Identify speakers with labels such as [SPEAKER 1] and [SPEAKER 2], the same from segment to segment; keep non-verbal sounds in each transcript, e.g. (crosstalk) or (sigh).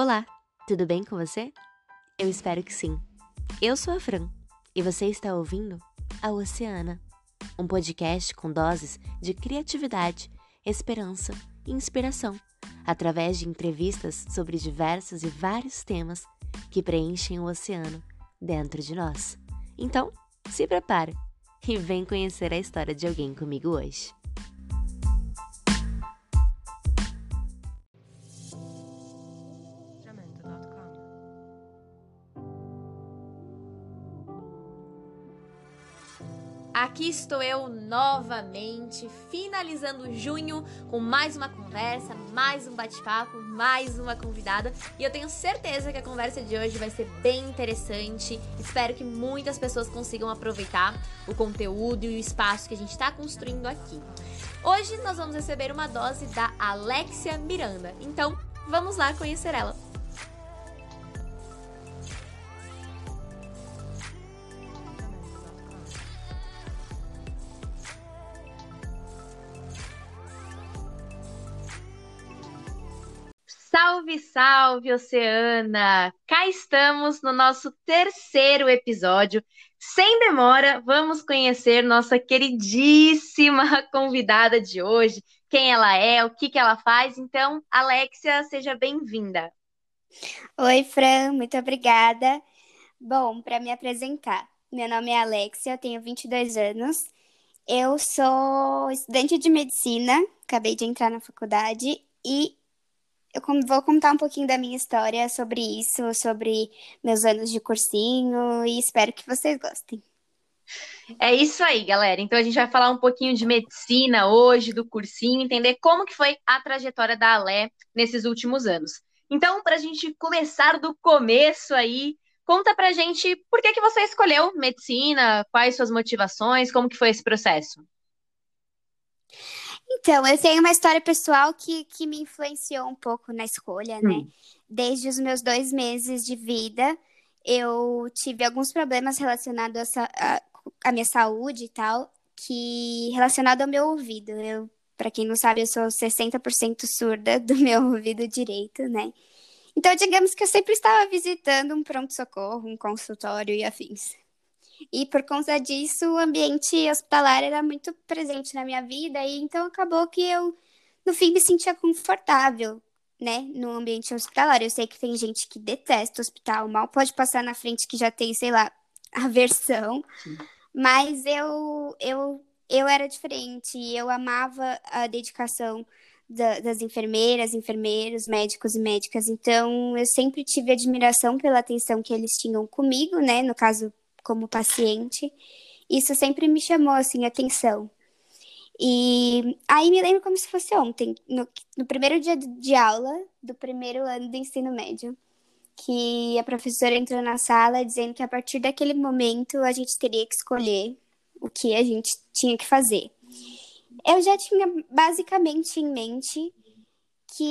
[SPEAKER 1] Olá, tudo bem com você? Eu espero que sim. Eu sou a Fran e você está ouvindo a Oceana, um podcast com doses de criatividade, esperança e inspiração, através de entrevistas sobre diversos e vários temas que preenchem o oceano dentro de nós. Então, se prepare e vem conhecer a história de alguém comigo hoje. Aqui estou eu novamente, finalizando junho com mais uma conversa, mais um bate-papo, mais uma convidada. E eu tenho certeza que a conversa de hoje vai ser bem interessante. Espero que muitas pessoas consigam aproveitar o conteúdo e o espaço que a gente está construindo aqui. Hoje nós vamos receber uma dose da Alexia Miranda. Então, vamos lá conhecer ela. Salve, salve, Oceana! Cá estamos no nosso terceiro episódio. Sem demora, vamos conhecer nossa queridíssima (laughs) convidada de hoje, quem ela é, o que, que ela faz. Então, Alexia, seja bem-vinda.
[SPEAKER 2] Oi, Fran, muito obrigada. Bom, para me apresentar, meu nome é Alexia, eu tenho 22 anos. Eu sou estudante de medicina, acabei de entrar na faculdade e eu vou contar um pouquinho da minha história sobre isso, sobre meus anos de cursinho e espero que vocês gostem.
[SPEAKER 1] É isso aí, galera. Então a gente vai falar um pouquinho de medicina hoje, do cursinho, entender como que foi a trajetória da Alé nesses últimos anos. Então, para a gente começar do começo aí, conta pra gente por que que você escolheu medicina, quais suas motivações, como que foi esse processo?
[SPEAKER 2] Então, eu tenho uma história pessoal que, que me influenciou um pouco na escolha, né? Hum. Desde os meus dois meses de vida, eu tive alguns problemas relacionados à minha saúde e tal, que relacionado ao meu ouvido. Eu, para quem não sabe, eu sou 60% surda do (laughs) meu ouvido direito, né? Então, digamos que eu sempre estava visitando um pronto-socorro, um consultório e afins. E por conta disso, o ambiente hospitalar era muito presente na minha vida, e então acabou que eu, no fim, me sentia confortável, né, no ambiente hospitalar. Eu sei que tem gente que detesta o hospital, mal pode passar na frente que já tem, sei lá, aversão, mas eu, eu, eu era diferente, eu amava a dedicação da, das enfermeiras, enfermeiros, médicos e médicas. Então, eu sempre tive admiração pela atenção que eles tinham comigo, né? No caso, como paciente. Isso sempre me chamou, assim, atenção. E aí me lembro como se fosse ontem, no, no primeiro dia de aula do primeiro ano do ensino médio, que a professora entrou na sala dizendo que a partir daquele momento a gente teria que escolher o que a gente tinha que fazer. Eu já tinha basicamente em mente que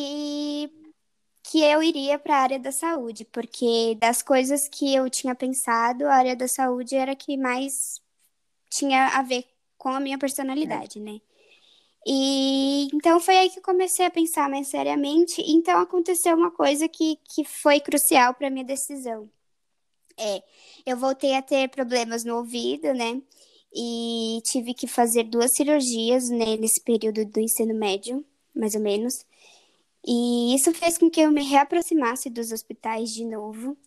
[SPEAKER 2] que eu iria para a área da saúde, porque das coisas que eu tinha pensado, a área da saúde era que mais tinha a ver com a minha personalidade, né? E então foi aí que comecei a pensar mais seriamente. Então aconteceu uma coisa que, que foi crucial para minha decisão. É, eu voltei a ter problemas no ouvido, né? E tive que fazer duas cirurgias né, nesse período do ensino médio, mais ou menos. E isso fez com que eu me reaproximasse dos hospitais de novo.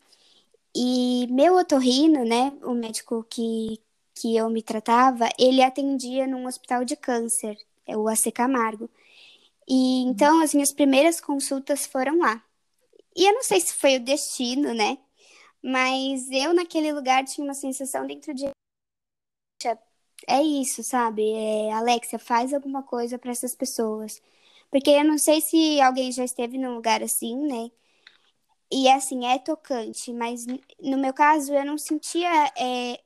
[SPEAKER 2] E meu otorrino, né, o médico que, que eu me tratava, ele atendia num hospital de câncer, é o AC Camargo. E então as minhas primeiras consultas foram lá. E eu não sei se foi o destino, né? Mas eu naquele lugar tinha uma sensação dentro de é isso, sabe? É, Alexia, faz alguma coisa para essas pessoas. Porque eu não sei se alguém já esteve num lugar assim, né? E assim, é tocante, mas no meu caso eu não sentia, é,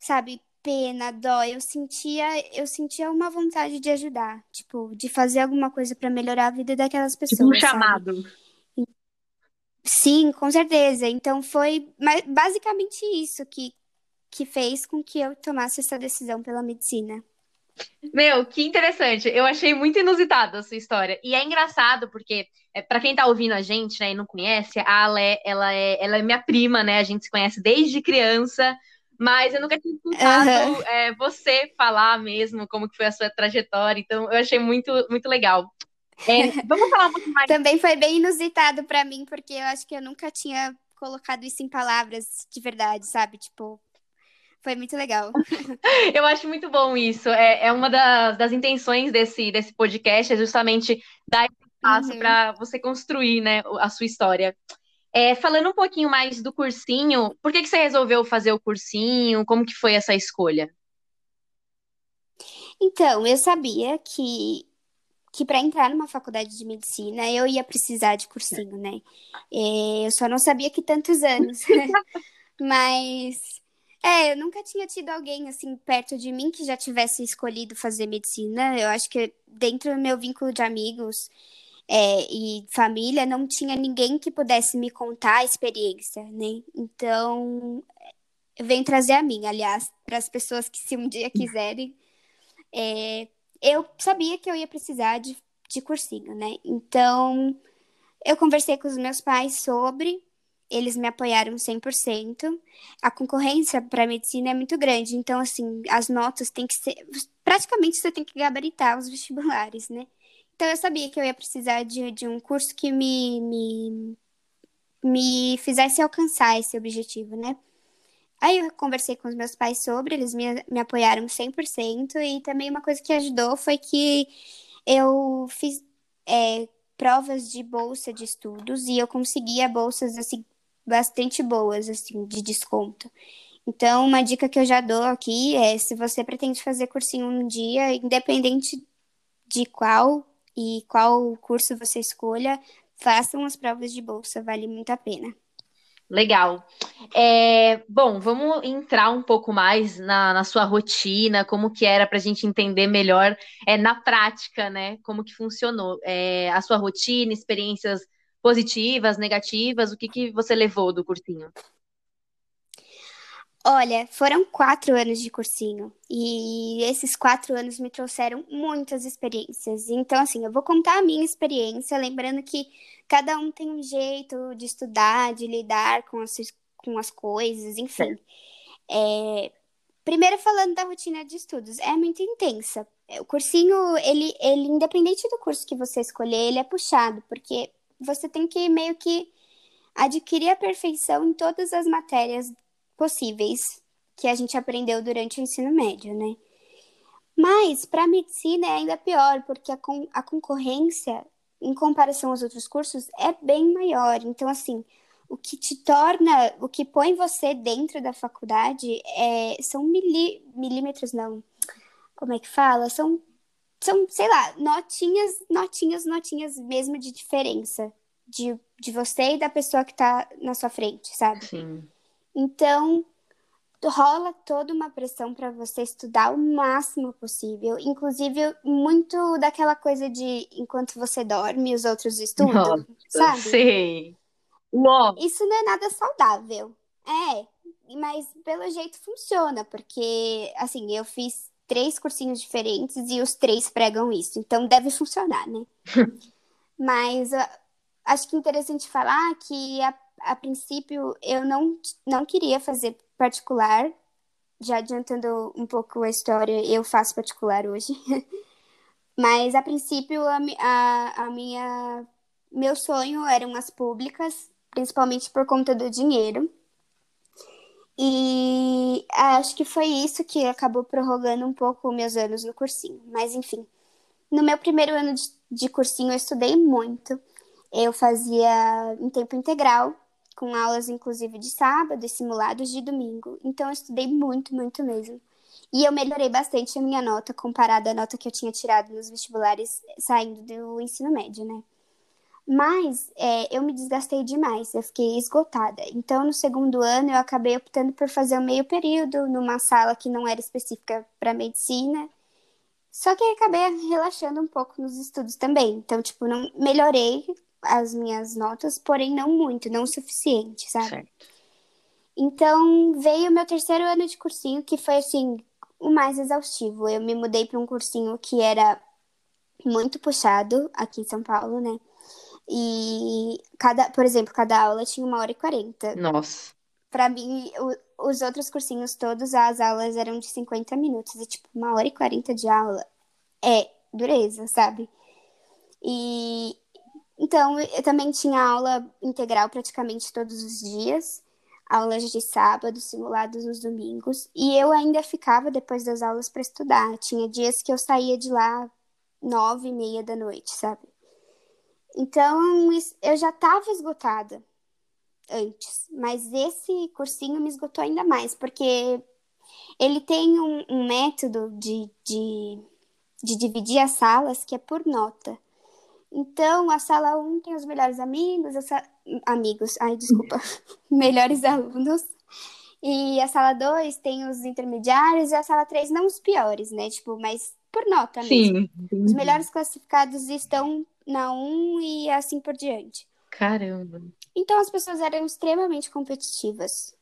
[SPEAKER 2] sabe, pena, dó, eu sentia, eu sentia uma vontade de ajudar, tipo, de fazer alguma coisa para melhorar a vida daquelas pessoas. Tipo
[SPEAKER 1] um chamado.
[SPEAKER 2] Sabe? Sim, com certeza. Então foi basicamente isso que, que fez com que eu tomasse essa decisão pela medicina.
[SPEAKER 3] Meu, que interessante. Eu achei muito inusitado a sua história. E é engraçado porque, é, para quem tá ouvindo a gente, né, e não conhece, a Ale, ela é, ela é minha prima, né? A gente se conhece desde criança, mas eu nunca tinha escutado uhum. é, você falar mesmo como que foi a sua trajetória. Então, eu achei muito, muito legal. É, (laughs) vamos falar um pouco mais.
[SPEAKER 2] Também foi bem inusitado para mim, porque eu acho que eu nunca tinha colocado isso em palavras de verdade, sabe? Tipo, foi muito legal. (laughs)
[SPEAKER 3] Eu acho muito bom isso. É, é uma das, das intenções desse, desse podcast, é justamente dar espaço uhum. para você construir né, a sua história. É, falando um pouquinho mais do cursinho, por que, que você resolveu fazer o cursinho? Como que foi essa escolha?
[SPEAKER 2] Então, eu sabia que, que para entrar numa faculdade de medicina eu ia precisar de cursinho, né? É, eu só não sabia que tantos anos. (laughs) Mas é, eu nunca tinha tido alguém assim perto de mim que já tivesse escolhido fazer medicina. Eu acho que dentro do meu vínculo de amigos é, e família não tinha ninguém que pudesse me contar a experiência, né? Então, eu venho trazer a minha, aliás, para as pessoas que se um dia quiserem. É, eu sabia que eu ia precisar de, de cursinho, né? Então, eu conversei com os meus pais sobre eles me apoiaram 100%. A concorrência para medicina é muito grande, então, assim, as notas têm que ser. Praticamente você tem que gabaritar os vestibulares, né? Então, eu sabia que eu ia precisar de, de um curso que me, me, me fizesse alcançar esse objetivo, né? Aí eu conversei com os meus pais sobre, eles me, me apoiaram 100%, e também uma coisa que ajudou foi que eu fiz é, provas de bolsa de estudos e eu conseguia bolsas assim bastante boas, assim, de desconto. Então, uma dica que eu já dou aqui é: se você pretende fazer cursinho um dia, independente de qual e qual curso você escolha, façam as provas de bolsa, vale muito a pena.
[SPEAKER 3] Legal. É, bom, vamos entrar um pouco mais na, na sua rotina, como que era para a gente entender melhor é, na prática, né? Como que funcionou é, a sua rotina, experiências positivas, negativas? O que, que você levou do cursinho?
[SPEAKER 2] Olha, foram quatro anos de cursinho e esses quatro anos me trouxeram muitas experiências. Então, assim, eu vou contar a minha experiência, lembrando que cada um tem um jeito de estudar, de lidar com as, com as coisas, enfim. É, primeiro, falando da rotina de estudos, é muito intensa. O cursinho, ele, ele, independente do curso que você escolher, ele é puxado, porque você tem que meio que adquirir a perfeição em todas as matérias possíveis que a gente aprendeu durante o ensino médio, né? Mas para medicina é ainda pior, porque a, con a concorrência, em comparação aos outros cursos, é bem maior. Então, assim, o que te torna, o que põe você dentro da faculdade é, são mili milímetros, não. Como é que fala? São são, sei lá, notinhas, notinhas, notinhas mesmo de diferença de, de você e da pessoa que tá na sua frente, sabe?
[SPEAKER 3] Sim.
[SPEAKER 2] Então, rola toda uma pressão para você estudar o máximo possível, inclusive muito daquela coisa de enquanto você dorme, os outros estudam, Nossa, sabe?
[SPEAKER 3] Sim.
[SPEAKER 2] Isso não é nada saudável. É, mas pelo jeito funciona, porque assim, eu fiz três cursinhos diferentes e os três pregam isso. Então deve funcionar, né? (laughs) Mas uh, acho que é interessante falar que a, a princípio eu não, não queria fazer particular. Já adiantando um pouco a história, eu faço particular hoje. (laughs) Mas a princípio a, a, a minha meu sonho eram as públicas, principalmente por conta do dinheiro. E acho que foi isso que acabou prorrogando um pouco meus anos no cursinho. Mas enfim, no meu primeiro ano de, de cursinho eu estudei muito. Eu fazia em tempo integral, com aulas inclusive de sábado e simulados de domingo. Então eu estudei muito, muito mesmo. E eu melhorei bastante a minha nota comparada à nota que eu tinha tirado nos vestibulares saindo do ensino médio, né? Mas é, eu me desgastei demais, eu fiquei esgotada. Então, no segundo ano, eu acabei optando por fazer o meio período numa sala que não era específica para medicina. Só que acabei relaxando um pouco nos estudos também. Então, tipo, não melhorei as minhas notas, porém não muito, não o suficiente, sabe?
[SPEAKER 3] Certo.
[SPEAKER 2] Então, veio o meu terceiro ano de cursinho, que foi assim, o mais exaustivo. Eu me mudei para um cursinho que era muito puxado aqui em São Paulo, né? E cada, por exemplo, cada aula tinha uma hora e quarenta.
[SPEAKER 3] Nossa.
[SPEAKER 2] Pra mim, o, os outros cursinhos todos, as aulas eram de 50 minutos. E, tipo, uma hora e quarenta de aula é dureza, sabe? E então eu também tinha aula integral praticamente todos os dias, aulas de sábado, simulados nos domingos, e eu ainda ficava depois das aulas para estudar. Tinha dias que eu saía de lá nove e meia da noite, sabe? Então eu já estava esgotada antes, mas esse cursinho me esgotou ainda mais, porque ele tem um, um método de, de, de dividir as salas que é por nota. Então, a sala 1 tem os melhores amigos, sa... amigos, ai, desculpa, (laughs) melhores alunos. E a sala 2 tem os intermediários e a sala 3 não os piores, né? Tipo, mas por nota mesmo. Sim. Os melhores classificados estão na 1 e assim por diante.
[SPEAKER 3] Caramba.
[SPEAKER 2] Então as pessoas eram extremamente competitivas.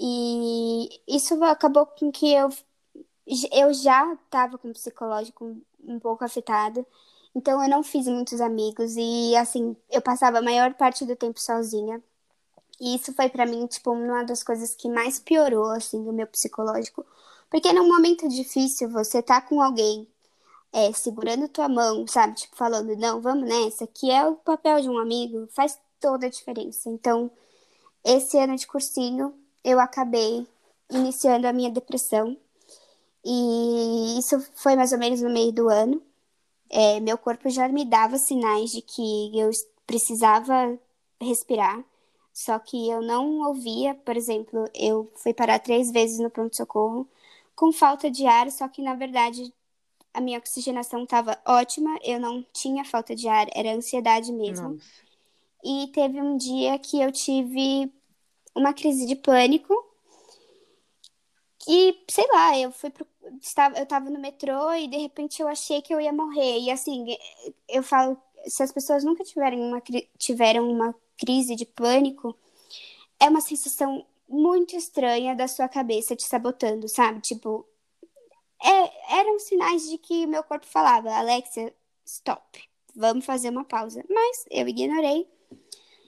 [SPEAKER 2] E isso acabou com que eu eu já estava com o psicológico um pouco afetado. Então eu não fiz muitos amigos e assim, eu passava a maior parte do tempo sozinha. E isso foi para mim, tipo, uma das coisas que mais piorou assim o meu psicológico, porque num momento difícil você tá com alguém é, segurando tua mão, sabe? Tipo, falando, não, vamos nessa, que é o papel de um amigo, faz toda a diferença. Então, esse ano de cursinho, eu acabei iniciando a minha depressão. E isso foi mais ou menos no meio do ano é, meu corpo já me dava sinais de que eu precisava respirar, só que eu não ouvia. Por exemplo, eu fui parar três vezes no pronto-socorro com falta de ar, só que na verdade a minha oxigenação estava ótima, eu não tinha falta de ar, era ansiedade mesmo. Nossa. E teve um dia que eu tive uma crise de pânico. E, sei lá, eu fui pro, estava, eu estava no metrô e de repente eu achei que eu ia morrer. E assim, eu falo, se as pessoas nunca tiverem uma, tiveram uma crise de pânico, é uma sensação muito estranha da sua cabeça te sabotando, sabe? Tipo, é, eram sinais de que meu corpo falava, Alexia, stop, vamos fazer uma pausa. Mas eu ignorei.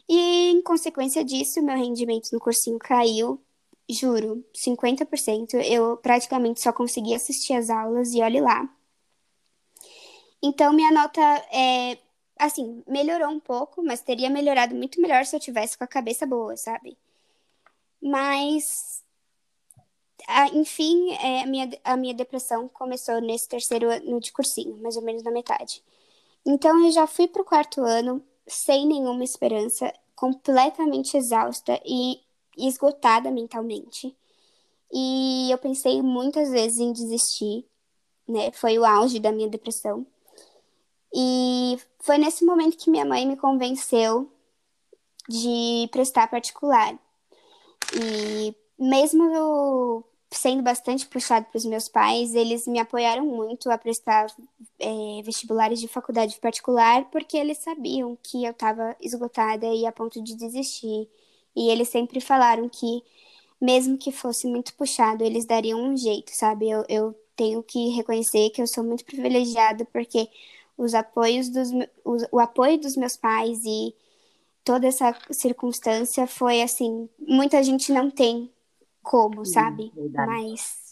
[SPEAKER 2] E em consequência disso, meu rendimento no cursinho caiu juro, 50%. Eu praticamente só consegui assistir as aulas e olhe lá. Então, minha nota é, assim, melhorou um pouco, mas teria melhorado muito melhor se eu tivesse com a cabeça boa, sabe? Mas, enfim, é, a, minha, a minha depressão começou nesse terceiro ano de cursinho, mais ou menos na metade. Então, eu já fui pro quarto ano sem nenhuma esperança, completamente exausta e esgotada mentalmente. E eu pensei muitas vezes em desistir, né? Foi o auge da minha depressão. E foi nesse momento que minha mãe me convenceu de prestar particular. E mesmo sendo bastante puxado para os meus pais, eles me apoiaram muito a prestar é, vestibulares de faculdade particular, porque eles sabiam que eu estava esgotada e a ponto de desistir. E eles sempre falaram que, mesmo que fosse muito puxado, eles dariam um jeito, sabe? Eu, eu tenho que reconhecer que eu sou muito privilegiada porque os apoios dos, os, o apoio dos meus pais e toda essa circunstância foi assim, muita gente não tem como, sabe? Mas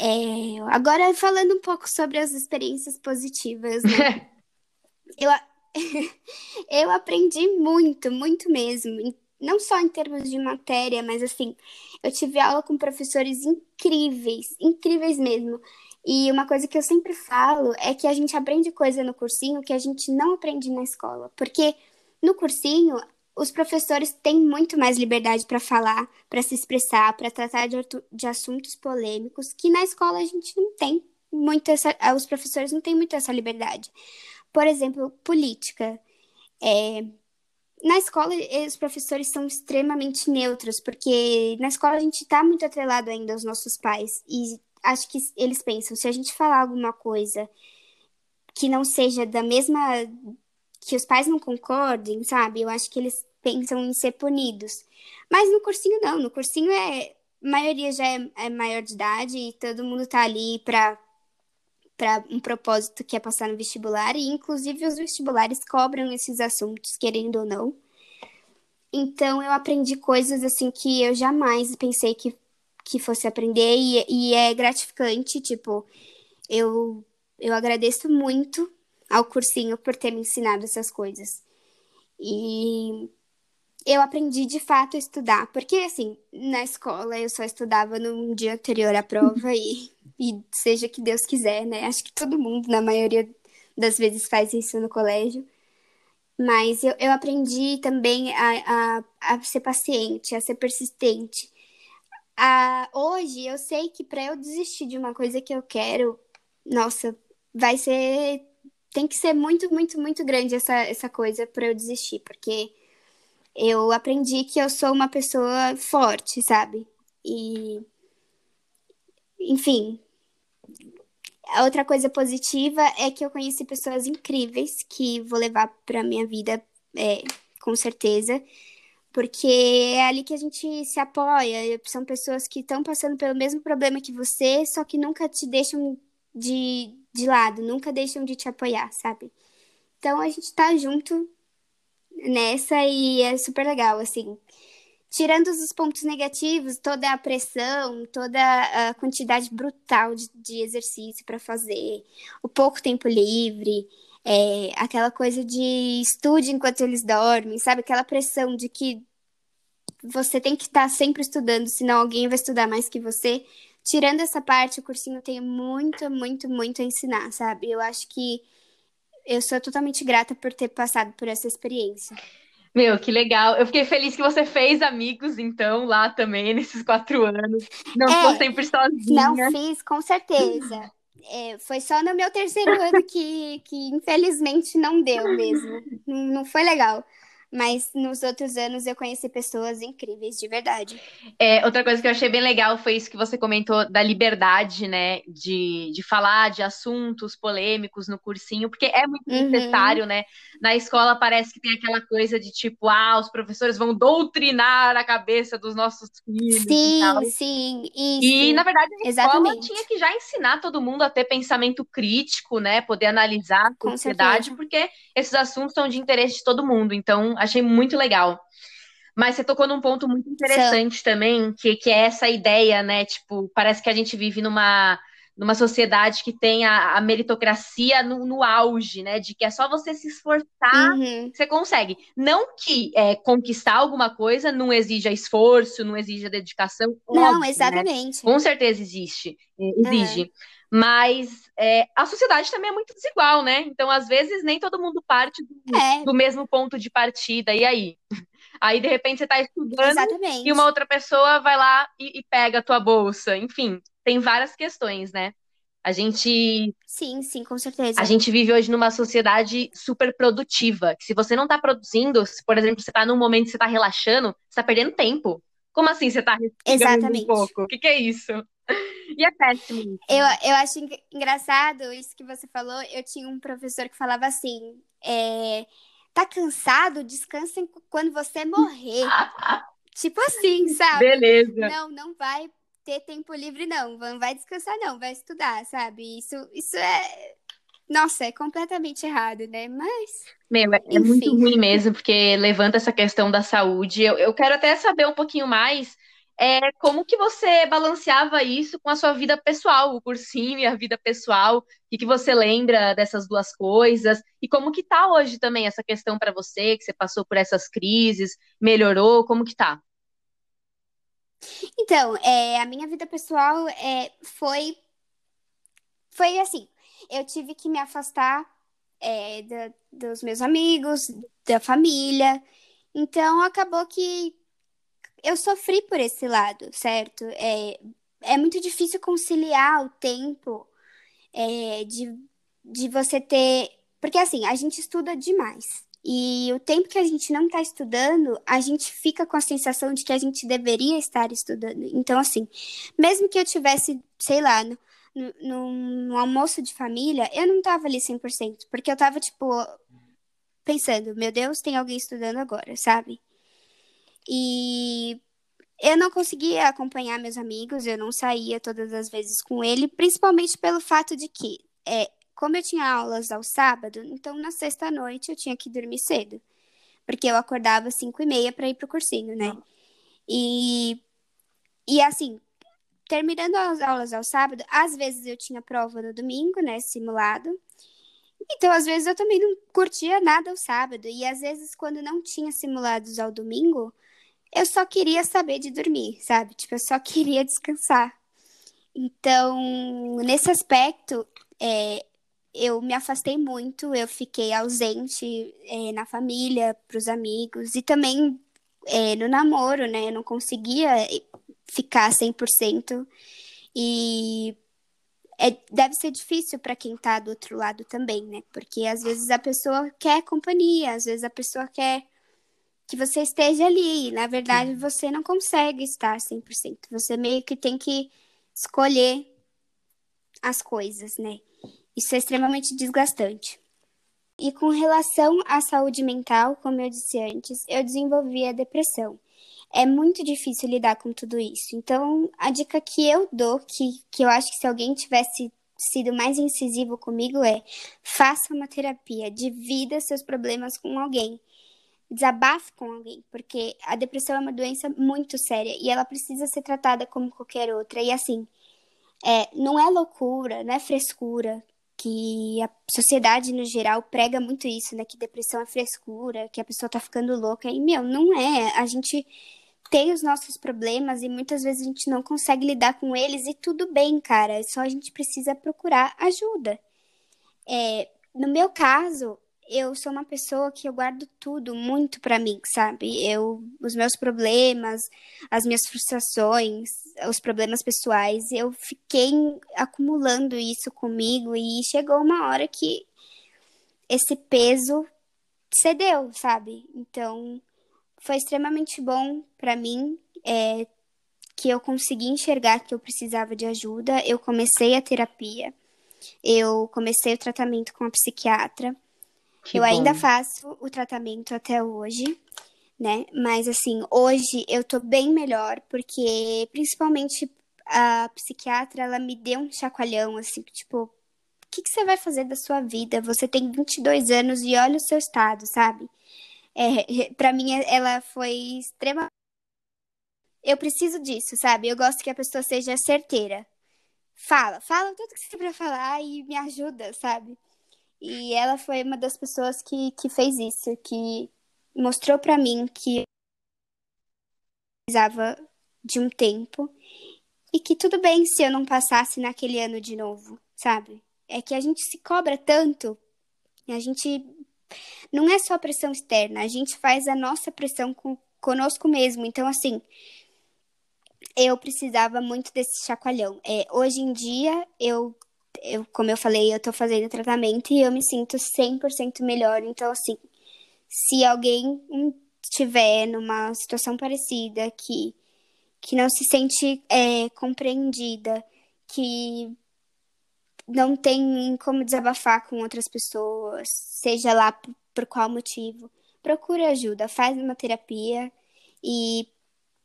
[SPEAKER 2] é, agora falando um pouco sobre as experiências positivas, né? (laughs) eu, (laughs) eu aprendi muito, muito mesmo. Não só em termos de matéria, mas assim, eu tive aula com professores incríveis, incríveis mesmo. E uma coisa que eu sempre falo é que a gente aprende coisa no cursinho que a gente não aprende na escola. Porque no cursinho, os professores têm muito mais liberdade para falar, para se expressar, para tratar de, de, assuntos polêmicos, que na escola a gente não tem muito essa, os professores não têm muito essa liberdade. Por exemplo, política. É, na escola, os professores são extremamente neutros, porque na escola a gente está muito atrelado ainda aos nossos pais. E acho que eles pensam, se a gente falar alguma coisa que não seja da mesma. que os pais não concordem, sabe? Eu acho que eles pensam em ser punidos. Mas no cursinho, não. No cursinho é. maioria já é, é maior de idade e todo mundo tá ali para para um propósito que é passar no vestibular, e inclusive os vestibulares cobram esses assuntos, querendo ou não. Então eu aprendi coisas assim que eu jamais pensei que, que fosse aprender, e, e é gratificante, tipo, eu, eu agradeço muito ao cursinho por ter me ensinado essas coisas. E eu aprendi de fato a estudar, porque assim, na escola eu só estudava no dia anterior à prova e, e seja que Deus quiser, né? Acho que todo mundo, na maioria das vezes, faz isso no colégio. Mas eu, eu aprendi também a, a, a ser paciente, a ser persistente. A, hoje eu sei que para eu desistir de uma coisa que eu quero, nossa, vai ser. Tem que ser muito, muito, muito grande essa, essa coisa para eu desistir, porque eu aprendi que eu sou uma pessoa forte, sabe? E. Enfim. A outra coisa positiva é que eu conheci pessoas incríveis que vou levar para minha vida, é, com certeza, porque é ali que a gente se apoia. São pessoas que estão passando pelo mesmo problema que você, só que nunca te deixam de, de lado, nunca deixam de te apoiar, sabe? Então a gente tá junto nessa e é super legal, assim. Tirando os pontos negativos, toda a pressão, toda a quantidade brutal de, de exercício para fazer, o pouco tempo livre, é, aquela coisa de estude enquanto eles dormem, sabe? Aquela pressão de que você tem que estar tá sempre estudando, senão alguém vai estudar mais que você. Tirando essa parte, o cursinho tem muito, muito, muito a ensinar, sabe? Eu acho que eu sou totalmente grata por ter passado por essa experiência.
[SPEAKER 3] Meu, que legal. Eu fiquei feliz que você fez amigos, então, lá também, (laughs) nesses quatro anos. Não é, ficou sempre sozinha.
[SPEAKER 2] Não fiz, com certeza. É, foi só no meu terceiro ano que, que infelizmente não deu mesmo. Não, não foi legal. Mas nos outros anos eu conheci pessoas incríveis, de verdade.
[SPEAKER 3] É, outra coisa que eu achei bem legal foi isso que você comentou da liberdade, né? De, de falar de assuntos polêmicos no cursinho, porque é muito uhum. necessário, né? Na escola parece que tem aquela coisa de tipo, ah, os professores vão doutrinar a cabeça dos nossos filhos.
[SPEAKER 2] Sim, sim. Isso.
[SPEAKER 3] E, na verdade, a Exatamente. escola tinha que já ensinar todo mundo a ter pensamento crítico, né? Poder analisar a sociedade, porque esses assuntos são de interesse de todo mundo. Então, achei muito legal. Mas você tocou num ponto muito interessante Sim. também, que, que é essa ideia, né? Tipo, parece que a gente vive numa, numa sociedade que tem a, a meritocracia no, no, auge, né? De que é só você se esforçar uhum. que você consegue. Não que é, conquistar alguma coisa não exija esforço, não exija dedicação.
[SPEAKER 2] Não, óbvio, né? exatamente.
[SPEAKER 3] Né? Com certeza existe, é, exige. Uhum. Mas é, a sociedade também é muito desigual, né? Então, às vezes, nem todo mundo parte do, é. do mesmo ponto de partida. E aí? (laughs) Aí, de repente, você está estudando Exatamente. e uma outra pessoa vai lá e, e pega a tua bolsa. Enfim, tem várias questões, né? A gente.
[SPEAKER 2] Sim, sim, com certeza.
[SPEAKER 3] A gente vive hoje numa sociedade super produtiva. Que se você não está produzindo, se, por exemplo, você está num momento que você está relaxando, você está perdendo tempo. Como assim você está
[SPEAKER 2] Exatamente.
[SPEAKER 3] um pouco? O que, que é isso? E é péssimo.
[SPEAKER 2] Eu, eu acho engraçado isso que você falou. Eu tinha um professor que falava assim: é, tá cansado? Descansa quando você morrer. (laughs) tipo assim, sabe?
[SPEAKER 3] Beleza.
[SPEAKER 2] Não, não vai ter tempo livre, não. Não vai descansar, não. Vai estudar, sabe? Isso, isso é. Nossa, é completamente errado, né? Mas.
[SPEAKER 3] Meu, é, é muito ruim mesmo, porque levanta essa questão da saúde. Eu, eu quero até saber um pouquinho mais é, como que você balanceava isso com a sua vida pessoal, o cursinho e a vida pessoal? O que, você lembra dessas duas coisas? E como que tá hoje também essa questão para você, que você passou por essas crises, melhorou? Como que tá?
[SPEAKER 2] Então, é, a minha vida pessoal é, foi, foi assim, eu tive que me afastar é, da, dos meus amigos, da família, então acabou que eu sofri por esse lado, certo? É, é muito difícil conciliar o tempo é, de, de você ter. Porque assim, a gente estuda demais. E o tempo que a gente não está estudando, a gente fica com a sensação de que a gente deveria estar estudando. Então, assim, mesmo que eu tivesse, sei lá, no, no, no almoço de família, eu não estava ali 100%, porque eu estava tipo, pensando, meu Deus, tem alguém estudando agora, sabe? E eu não conseguia acompanhar meus amigos, eu não saía todas as vezes com ele, principalmente pelo fato de que, é, como eu tinha aulas ao sábado, então na sexta-noite eu tinha que dormir cedo. Porque eu acordava às cinco e meia para ir pro cursinho, né? E, e assim, terminando as aulas ao sábado, às vezes eu tinha prova no domingo, né? Simulado. Então, às vezes eu também não curtia nada ao sábado. E às vezes, quando não tinha simulados ao domingo, eu só queria saber de dormir, sabe? Tipo, eu só (laughs) queria descansar. Então, nesse aspecto, é, eu me afastei muito, eu fiquei ausente é, na família, para os amigos e também é, no namoro, né? Eu não conseguia ficar 100%. E é, deve ser difícil para quem está do outro lado também, né? Porque às vezes a pessoa quer companhia, às vezes a pessoa quer que você esteja ali. E, na verdade, você não consegue estar 100%. Você meio que tem que escolher as coisas, né? Isso é extremamente desgastante. E com relação à saúde mental, como eu disse antes, eu desenvolvi a depressão. É muito difícil lidar com tudo isso. Então, a dica que eu dou, que, que eu acho que se alguém tivesse sido mais incisivo comigo, é faça uma terapia, divida seus problemas com alguém desabafe com alguém, porque a depressão é uma doença muito séria e ela precisa ser tratada como qualquer outra. E assim, é, não é loucura, não é frescura, que a sociedade no geral prega muito isso, né? Que depressão é frescura, que a pessoa tá ficando louca. E, meu, não é. A gente tem os nossos problemas e muitas vezes a gente não consegue lidar com eles e tudo bem, cara. Só a gente precisa procurar ajuda. É, no meu caso, eu sou uma pessoa que eu guardo tudo muito para mim, sabe? Eu, os meus problemas, as minhas frustrações, os problemas pessoais, eu fiquei acumulando isso comigo e chegou uma hora que esse peso cedeu, sabe? Então, foi extremamente bom para mim é, que eu consegui enxergar que eu precisava de ajuda. Eu comecei a terapia, eu comecei o tratamento com a psiquiatra. Que eu bom. ainda faço o tratamento até hoje, né? Mas assim, hoje eu tô bem melhor, porque principalmente a psiquiatra, ela me deu um chacoalhão, assim, tipo, o que, que você vai fazer da sua vida? Você tem 22 anos e olha o seu estado, sabe? É, para mim, ela foi extrema. Eu preciso disso, sabe? Eu gosto que a pessoa seja certeira. Fala, fala tudo que você tem pra falar e me ajuda, sabe? E ela foi uma das pessoas que, que fez isso, que mostrou para mim que precisava de um tempo e que tudo bem se eu não passasse naquele ano de novo, sabe? É que a gente se cobra tanto, a gente não é só pressão externa, a gente faz a nossa pressão com, conosco mesmo. Então, assim, eu precisava muito desse chacoalhão. É, hoje em dia, eu eu, como eu falei, eu tô fazendo tratamento e eu me sinto 100% melhor. Então, assim, se alguém estiver numa situação parecida, que, que não se sente é, compreendida, que não tem como desabafar com outras pessoas, seja lá por, por qual motivo, procure ajuda, faz uma terapia e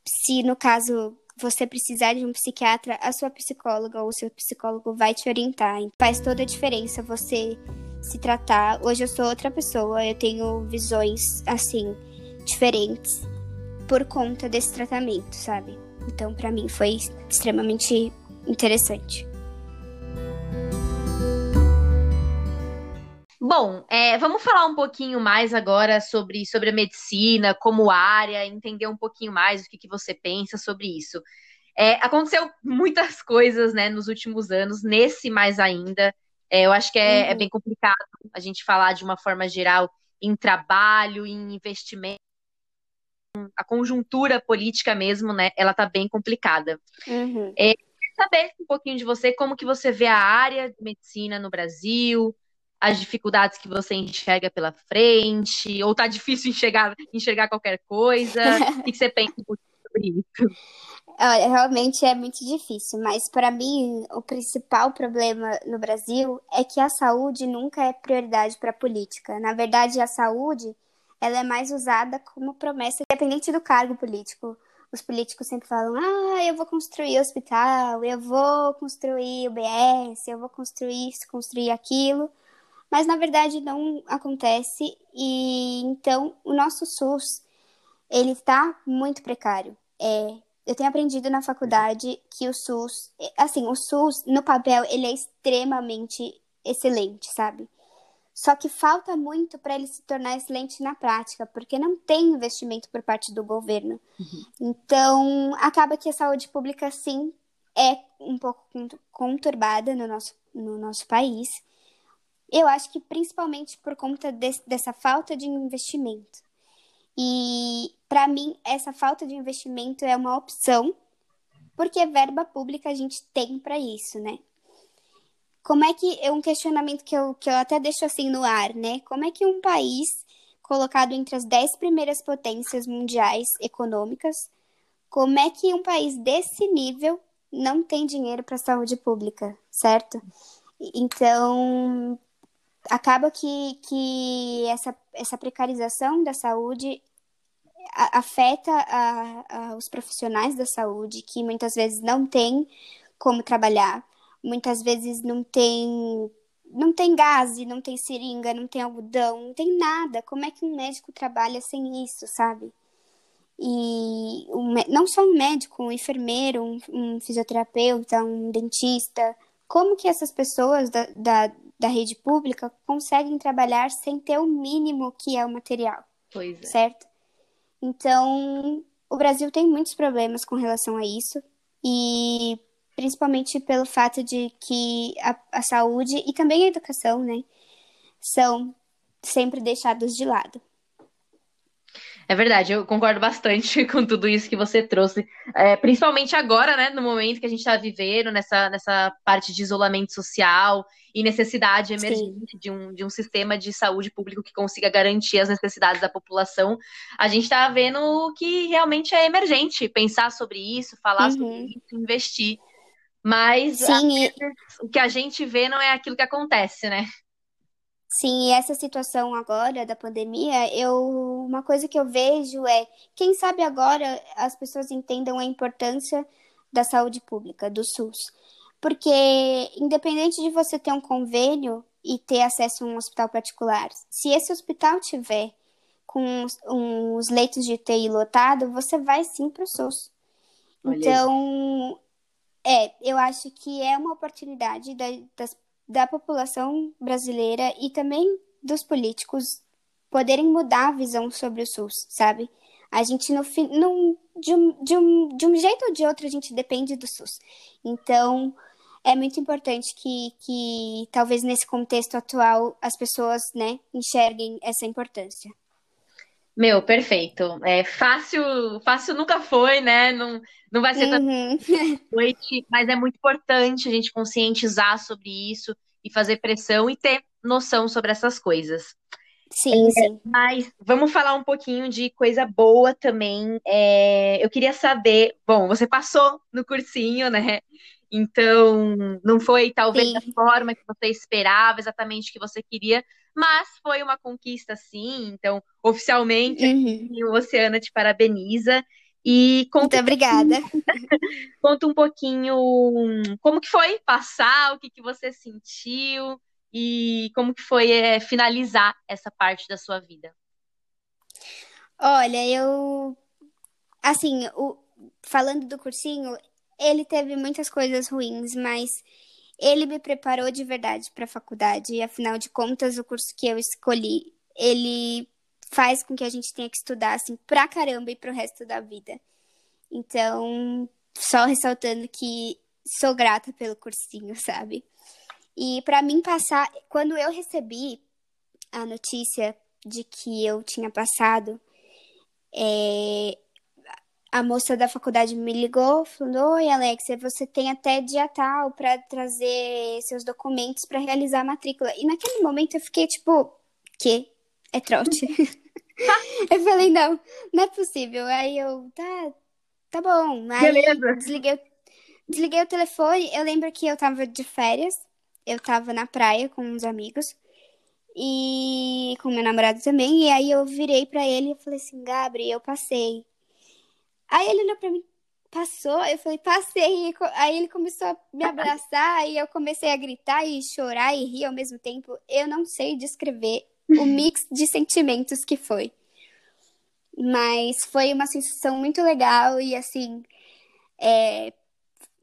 [SPEAKER 2] se no caso você precisar de um psiquiatra, a sua psicóloga ou o seu psicólogo vai te orientar. Faz toda a diferença você se tratar. Hoje eu sou outra pessoa, eu tenho visões assim diferentes por conta desse tratamento, sabe? Então, para mim foi extremamente interessante.
[SPEAKER 3] Bom, é, vamos falar um pouquinho mais agora sobre, sobre a medicina como área, entender um pouquinho mais o que, que você pensa sobre isso. É, aconteceu muitas (laughs) coisas né, nos últimos anos, nesse mais ainda. É, eu acho que é, é uhum. é, bem complicado a gente falar de uma forma geral em trabalho, em investimento. A conjuntura política mesmo, né? Ela tá bem complicada. Uhum. É, saber um pouquinho de você, como que você vê a área de medicina no Brasil, as dificuldades que você enxerga pela frente, ou tá difícil enxergar, enxergar qualquer coisa? (laughs) o que você pensa um pouquinho sobre isso?
[SPEAKER 2] Olha, realmente é muito difícil, mas para mim o principal problema no Brasil é que a saúde nunca é prioridade para a política. Na verdade, a saúde ela é mais usada como promessa, independente do cargo político. os políticos sempre falam: ah, eu vou construir hospital, eu vou construir o BS, eu vou construir isso, construir aquilo. Mas na verdade não acontece e então o nosso SUS ele está muito precário. É, eu tenho aprendido na faculdade que o SUS, assim, o SUS no papel ele é extremamente excelente, sabe? Só que falta muito para ele se tornar excelente na prática, porque não tem investimento por parte do governo. Uhum. Então, acaba que a saúde pública, sim, é um pouco conturbada no nosso, no nosso país. Eu acho que principalmente por conta de, dessa falta de investimento. E, para mim, essa falta de investimento é uma opção, porque verba pública a gente tem para isso, né? Como é que é um questionamento que eu, que eu até deixo assim no ar, né? Como é que um país colocado entre as dez primeiras potências mundiais econômicas, como é que um país desse nível não tem dinheiro para saúde pública, certo? Então, acaba que, que essa, essa precarização da saúde afeta a, a, os profissionais da saúde, que muitas vezes não têm como trabalhar, muitas vezes não tem não tem gás, não tem seringa, não tem algodão, não tem nada. Como é que um médico trabalha sem isso, sabe? E um, não só um médico, um enfermeiro, um, um, fisioterapeuta, um dentista. Como que essas pessoas da, da, da rede pública conseguem trabalhar sem ter o mínimo que é o material?
[SPEAKER 3] Pois é.
[SPEAKER 2] Certo? Então, o Brasil tem muitos problemas com relação a isso. E principalmente pelo fato de que a, a saúde e também a educação, né, são sempre deixados de lado.
[SPEAKER 3] É verdade, eu concordo bastante (laughs) com tudo isso que você trouxe, é, principalmente agora, né, no momento que a gente está vivendo, nessa, nessa parte de isolamento social e necessidade emergente de um, de um sistema de saúde público que consiga garantir as necessidades da população. A gente está vendo que realmente é emergente pensar sobre isso, falar uhum. sobre isso, investir. Mas Sim, e... o que a gente vê não é aquilo que acontece, né?
[SPEAKER 2] Sim, e essa situação agora da pandemia, eu uma coisa que eu vejo é, quem sabe agora as pessoas entendam a importância da saúde pública, do SUS. Porque independente de você ter um convênio e ter acesso a um hospital particular, se esse hospital tiver com os, um, os leitos de UTI lotado, você vai sim para o SUS. Então, é, eu acho que é uma oportunidade da, das, da população brasileira e também dos políticos poderem mudar a visão sobre o SUS, sabe? A gente, no fim, de, um, de, um, de um jeito ou de outro, a gente depende do SUS. Então, é muito importante que, que talvez nesse contexto atual as pessoas né, enxerguem essa importância.
[SPEAKER 3] Meu, perfeito. É fácil, fácil nunca foi, né? Não, não vai ser uhum. (laughs) noite, mas é muito importante a gente conscientizar sobre isso e fazer pressão e ter noção sobre essas coisas.
[SPEAKER 2] Sim, é, sim.
[SPEAKER 3] Mas vamos falar um pouquinho de coisa boa também. É, eu queria saber, bom, você passou no cursinho, né? Então, não foi talvez sim. da forma que você esperava, exatamente o que você queria, mas foi uma conquista sim. Então, oficialmente, uhum. o Oceana te parabeniza. E conta
[SPEAKER 2] Muito obrigada. (laughs)
[SPEAKER 3] conta um pouquinho como que foi passar, o que, que você sentiu e como que foi é, finalizar essa parte da sua vida.
[SPEAKER 2] Olha, eu assim, o... falando do cursinho, ele teve muitas coisas ruins, mas ele me preparou de verdade para a faculdade. E afinal de contas, o curso que eu escolhi, ele faz com que a gente tenha que estudar assim pra caramba e pro resto da vida. Então, só ressaltando que sou grata pelo cursinho, (laughs) sabe? E para mim passar, quando eu recebi a notícia de que eu tinha passado, é, a moça da faculdade me ligou, falou: Oi, Alexia, você tem até dia tal para trazer seus documentos para realizar a matrícula. E naquele momento eu fiquei tipo: Que? É trote? (laughs) eu falei: Não, não é possível. Aí eu, tá, tá bom. Aí
[SPEAKER 3] Beleza.
[SPEAKER 2] Desliguei, desliguei o telefone. Eu lembro que eu tava de férias, eu tava na praia com uns amigos e com meu namorado também. E aí eu virei para ele e falei assim: Gabri, eu passei. Aí ele olhou pra mim, passou? Eu falei, passei. Aí ele começou a me abraçar e eu comecei a gritar e chorar e rir ao mesmo tempo. Eu não sei descrever o (laughs) mix de sentimentos que foi. Mas foi uma sensação muito legal e assim, é,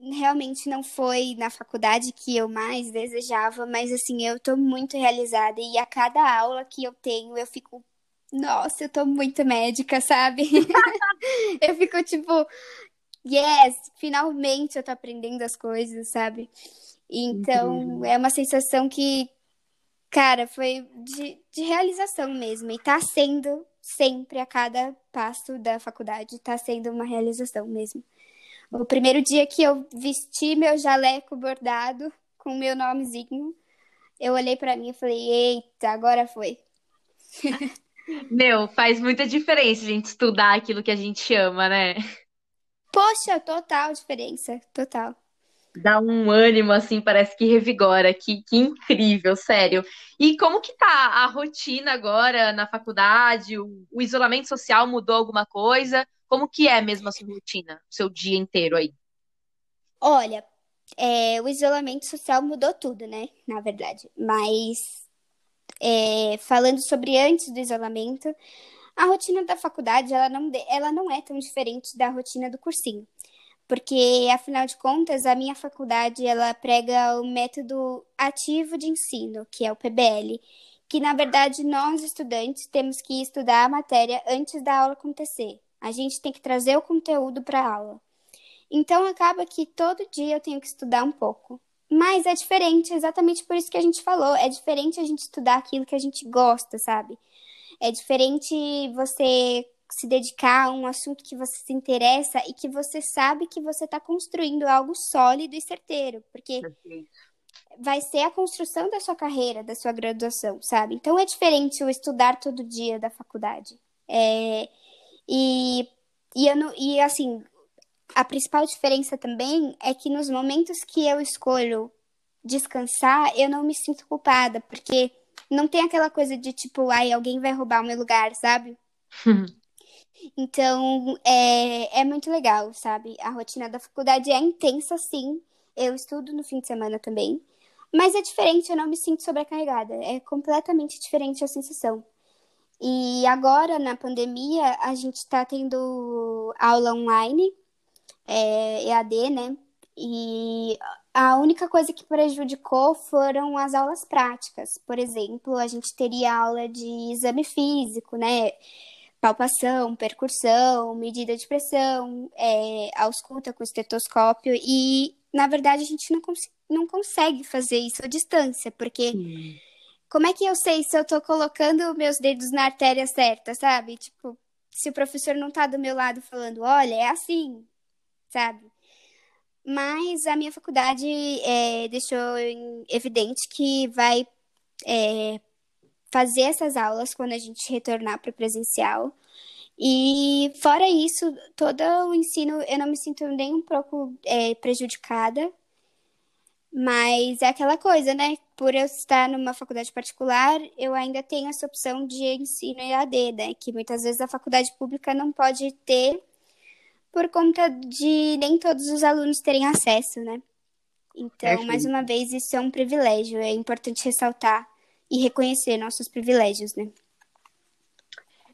[SPEAKER 2] realmente não foi na faculdade que eu mais desejava, mas assim, eu tô muito realizada e a cada aula que eu tenho, eu fico, nossa, eu tô muito médica, sabe? (laughs) eu fico tipo, yes, finalmente eu tô aprendendo as coisas, sabe? Então, é uma sensação que, cara, foi de, de realização mesmo. E tá sendo sempre, a cada passo da faculdade, tá sendo uma realização mesmo. O primeiro dia que eu vesti meu jaleco bordado com meu nomezinho, eu olhei para mim e falei: "Eita, agora foi". (laughs)
[SPEAKER 3] Meu, faz muita diferença a gente estudar aquilo que a gente ama, né?
[SPEAKER 2] Poxa, total diferença, total.
[SPEAKER 3] Dá um ânimo, assim, parece que revigora. Que, que incrível, sério. E como que tá a rotina agora na faculdade? O, o isolamento social mudou alguma coisa? Como que é mesmo a sua rotina, o seu dia inteiro aí?
[SPEAKER 2] Olha, é, o isolamento social mudou tudo, né? Na verdade. Mas é, falando sobre antes do isolamento, a rotina da faculdade ela não, ela não é tão diferente da rotina do cursinho. Porque, afinal de contas, a minha faculdade ela prega o método ativo de ensino, que é o PBL, que na verdade nós estudantes temos que estudar a matéria antes da aula acontecer. A gente tem que trazer o conteúdo para a aula. Então acaba que todo dia eu tenho que estudar um pouco. Mas é diferente, exatamente por isso que a gente falou. É diferente a gente estudar aquilo que a gente gosta, sabe? É diferente você se dedicar a um assunto que você se interessa e que você sabe que você está construindo algo sólido e certeiro. Porque vai ser a construção da sua carreira, da sua graduação, sabe? Então é diferente o estudar todo dia da faculdade. É, e, e, eu não, e assim, a principal diferença também é que nos momentos que eu escolho descansar, eu não me sinto culpada, porque não tem aquela coisa de tipo, ai, alguém vai roubar o meu lugar, sabe? (laughs) então, é, é muito legal, sabe? A rotina da faculdade é intensa, sim. Eu estudo no fim de semana também. Mas é diferente, eu não me sinto sobrecarregada. É completamente diferente a sensação. E agora, na pandemia, a gente está tendo aula online, é, EAD, né? E a única coisa que prejudicou foram as aulas práticas. Por exemplo, a gente teria aula de exame físico, né? Palpação, percussão, medida de pressão, é, ausculta com estetoscópio. E, na verdade, a gente não, cons não consegue fazer isso à distância, porque. Hum como é que eu sei se eu tô colocando meus dedos na artéria certa, sabe? Tipo, se o professor não tá do meu lado falando, olha, é assim, sabe? Mas a minha faculdade é, deixou evidente que vai é, fazer essas aulas quando a gente retornar para o presencial. E fora isso, todo o ensino eu não me sinto nem um pouco é, prejudicada, mas é aquela coisa, né? Por eu estar numa faculdade particular, eu ainda tenho essa opção de ensino EAD, né? Que muitas vezes a faculdade pública não pode ter por conta de nem todos os alunos terem acesso, né? Então, mais uma vez, isso é um privilégio. É importante ressaltar e reconhecer nossos privilégios, né?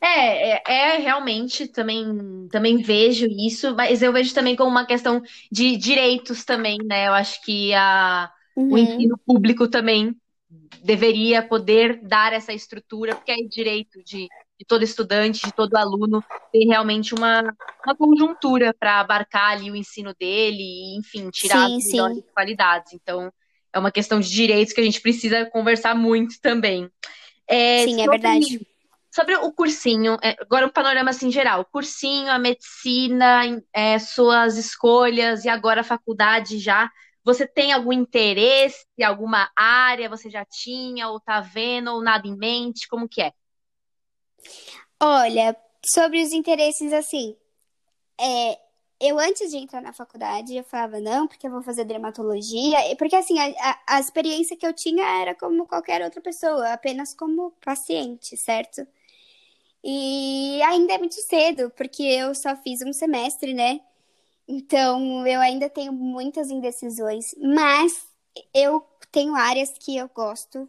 [SPEAKER 3] É, é, é, realmente também, também vejo isso, mas eu vejo também como uma questão de direitos também, né? Eu acho que a, uhum. o ensino público também deveria poder dar essa estrutura, porque é direito de, de todo estudante, de todo aluno, ter realmente uma, uma conjuntura para abarcar ali o ensino dele e, enfim, tirar sim, as melhores qualidades. Então, é uma questão de direitos que a gente precisa conversar muito também.
[SPEAKER 2] É, sim, é verdade
[SPEAKER 3] Sobre o cursinho, é, agora um panorama assim geral, cursinho, a medicina, é, suas escolhas e agora a faculdade já. Você tem algum interesse, alguma área você já tinha, ou tá vendo, ou nada em mente? Como que é?
[SPEAKER 2] Olha, sobre os interesses, assim, é, eu antes de entrar na faculdade, eu falava, não, porque eu vou fazer dermatologia, porque assim, a, a, a experiência que eu tinha era como qualquer outra pessoa, apenas como paciente, certo? E E ainda é muito cedo, porque eu só fiz um semestre, né? Então, eu ainda tenho muitas indecisões, mas eu tenho áreas que eu gosto,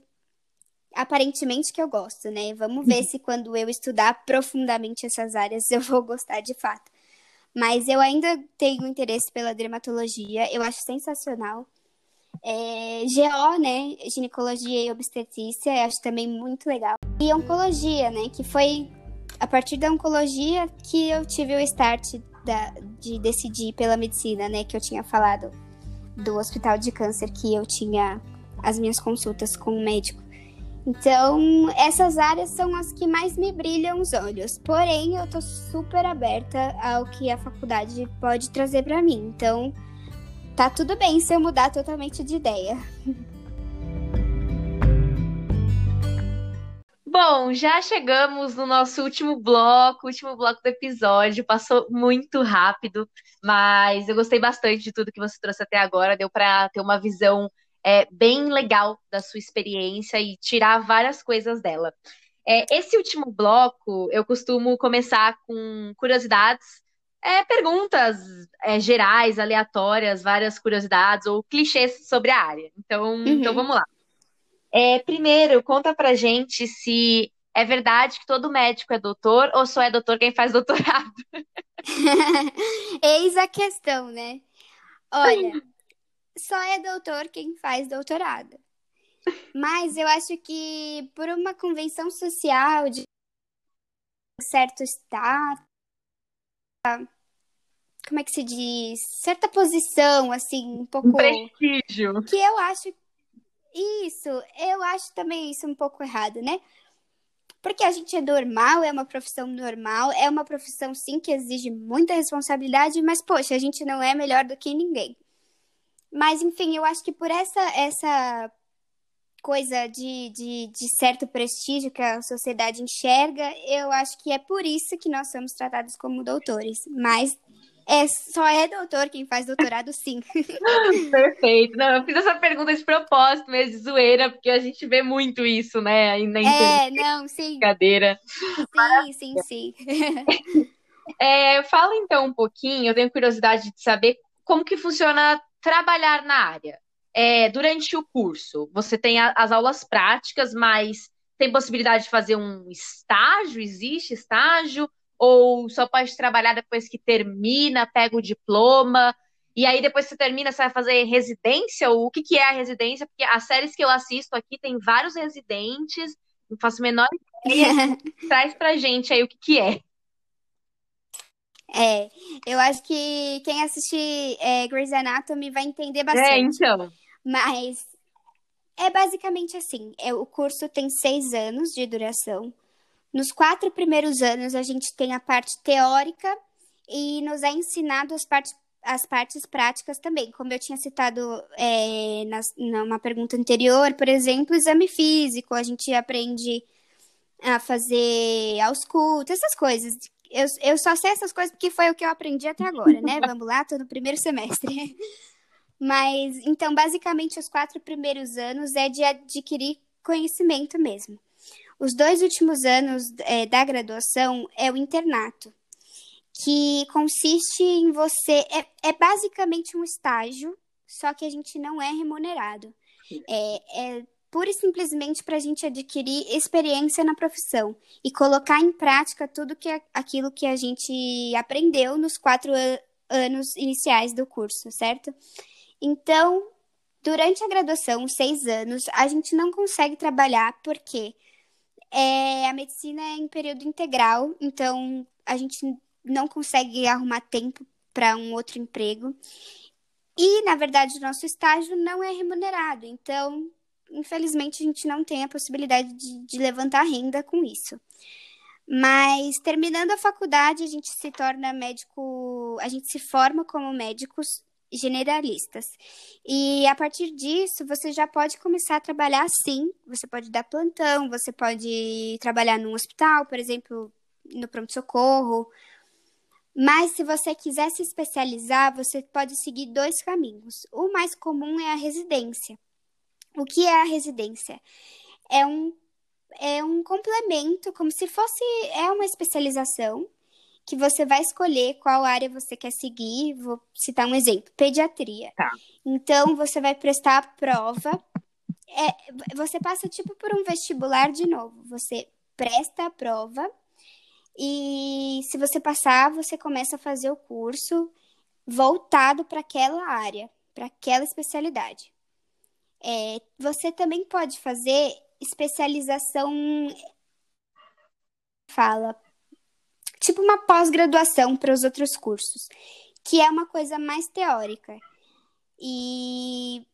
[SPEAKER 2] aparentemente que eu gosto, né? Vamos ver se quando eu estudar profundamente essas áreas (laughs) eu vou gostar de fato. Mas eu ainda tenho interesse pela dermatologia, eu acho sensacional. É, GO, né? Ginecologia e obstetrícia, eu acho também muito legal. E oncologia, né? Que foi a partir da oncologia que eu tive o start da, de decidir pela medicina, né? Que eu tinha falado do hospital de câncer que eu tinha as minhas consultas com o médico. Então, essas áreas são as que mais me brilham os olhos. Porém, eu tô super aberta ao que a faculdade pode trazer para mim. Então, tá tudo bem se eu mudar totalmente de ideia. (laughs)
[SPEAKER 3] Bom, já chegamos no nosso último bloco, último bloco do episódio. Passou muito rápido, mas eu gostei bastante de tudo que você trouxe até agora. Deu para ter uma visão é, bem legal da sua experiência e tirar várias coisas dela. É, esse último bloco, eu costumo começar com curiosidades, é, perguntas é, gerais, aleatórias, várias curiosidades ou clichês sobre a área. Então, uhum. então vamos lá. É, primeiro, conta pra gente se é verdade que todo médico é doutor ou só é doutor quem faz (laughs) doutorado? (laughs)
[SPEAKER 2] Eis a questão, né? Olha, só é doutor quem faz doutorado. Mas eu acho que por uma convenção social de certo status, como é que se diz? Certa posição, assim, um pouco. Um
[SPEAKER 3] prestígio.
[SPEAKER 2] Que eu acho. Isso, eu acho também isso um pouco errado, né? Porque a gente é normal, é uma profissão normal, é uma profissão sim que exige muita responsabilidade, mas poxa, a gente não é melhor do que ninguém. Mas, enfim, eu acho que por essa, essa coisa de, de, de certo prestígio que a sociedade enxerga, eu acho que é por isso que nós somos tratados como doutores. Mas é, só é doutor quem faz doutorado, sim. (laughs)
[SPEAKER 3] Perfeito. Não, eu fiz essa pergunta de propósito, mesmo de zoeira, porque a gente vê muito isso, né? Aí na
[SPEAKER 2] é, não, sim.
[SPEAKER 3] Brincadeira.
[SPEAKER 2] Sim, sim, sim. (laughs)
[SPEAKER 3] É, fala então um pouquinho, eu tenho curiosidade de saber como que funciona trabalhar na área. É, durante o curso, você tem a, as aulas práticas, mas tem possibilidade de fazer um estágio? Existe estágio? Ou só pode trabalhar depois que termina, pega o diploma? E aí, depois que você termina, você vai fazer residência? Ou o que, que é a residência? Porque as séries que eu assisto aqui tem vários residentes, não faço a menor (laughs) ideia. Traz pra gente aí o que, que é.
[SPEAKER 2] É, eu acho que quem assistir é, Grey's Anatomy vai entender é, bastante. É,
[SPEAKER 3] então.
[SPEAKER 2] Mas é basicamente assim: é, o curso tem seis anos de duração. Nos quatro primeiros anos, a gente tem a parte teórica e nos é ensinado as partes, as partes práticas também. Como eu tinha citado é, na, numa pergunta anterior, por exemplo, exame físico, a gente aprende a fazer ausculto, essas coisas eu, eu só sei essas coisas porque foi o que eu aprendi até agora, né? (laughs) Vamos lá, tô no primeiro semestre. Mas, então, basicamente, os quatro primeiros anos é de adquirir conhecimento mesmo. Os dois últimos anos é, da graduação é o internato, que consiste em você. É, é basicamente um estágio, só que a gente não é remunerado. É, é pura e simplesmente para a gente adquirir experiência na profissão e colocar em prática tudo que aquilo que a gente aprendeu nos quatro anos iniciais do curso, certo? Então, durante a graduação, seis anos, a gente não consegue trabalhar porque é, a medicina é em período integral, então a gente não consegue arrumar tempo para um outro emprego. E, na verdade, o nosso estágio não é remunerado. Então, infelizmente, a gente não tem a possibilidade de, de levantar renda com isso. Mas terminando a faculdade, a gente se torna médico, a gente se forma como médicos generalistas. E a partir disso, você já pode começar a trabalhar sim. Você pode dar plantão, você pode trabalhar num hospital, por exemplo, no pronto-socorro. Mas se você quiser se especializar, você pode seguir dois caminhos. O mais comum é a residência. O que é a residência? É um é um complemento, como se fosse é uma especialização que você vai escolher qual área você quer seguir. Vou citar um exemplo: pediatria. Tá. Então, você vai prestar a prova. É, você passa tipo por um vestibular de novo. Você presta a prova e se você passar, você começa a fazer o curso voltado para aquela área, para aquela especialidade. É, você também pode fazer especialização. Fala tipo uma pós-graduação para os outros cursos, que é uma coisa mais teórica. E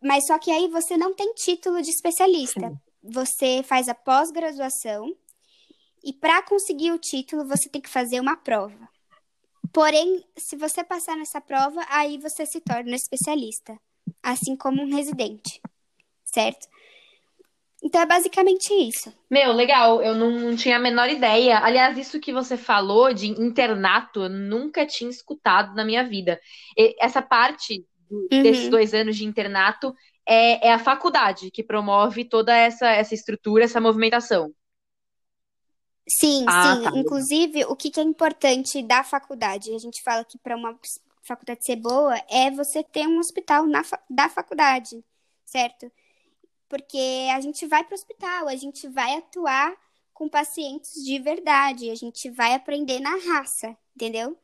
[SPEAKER 2] mas só que aí você não tem título de especialista. Você faz a pós-graduação e para conseguir o título você tem que fazer uma prova. Porém, se você passar nessa prova, aí você se torna especialista, assim como um residente, certo? Então é basicamente isso.
[SPEAKER 3] Meu, legal. Eu não, não, tinha a menor ideia. Aliás, isso que você falou de internato, eu nunca tinha escutado na minha vida. E essa parte uhum. desses dois anos de internato é, é, a faculdade que promove toda essa, essa estrutura, essa movimentação.
[SPEAKER 2] Sim, ah, sim. Tá. Inclusive, o que, que é importante da faculdade? A gente fala que para uma faculdade ser boa é você ter um hospital na, da faculdade, certo? porque a gente vai para o hospital, a gente vai atuar com pacientes de verdade, a gente vai aprender na raça, entendeu?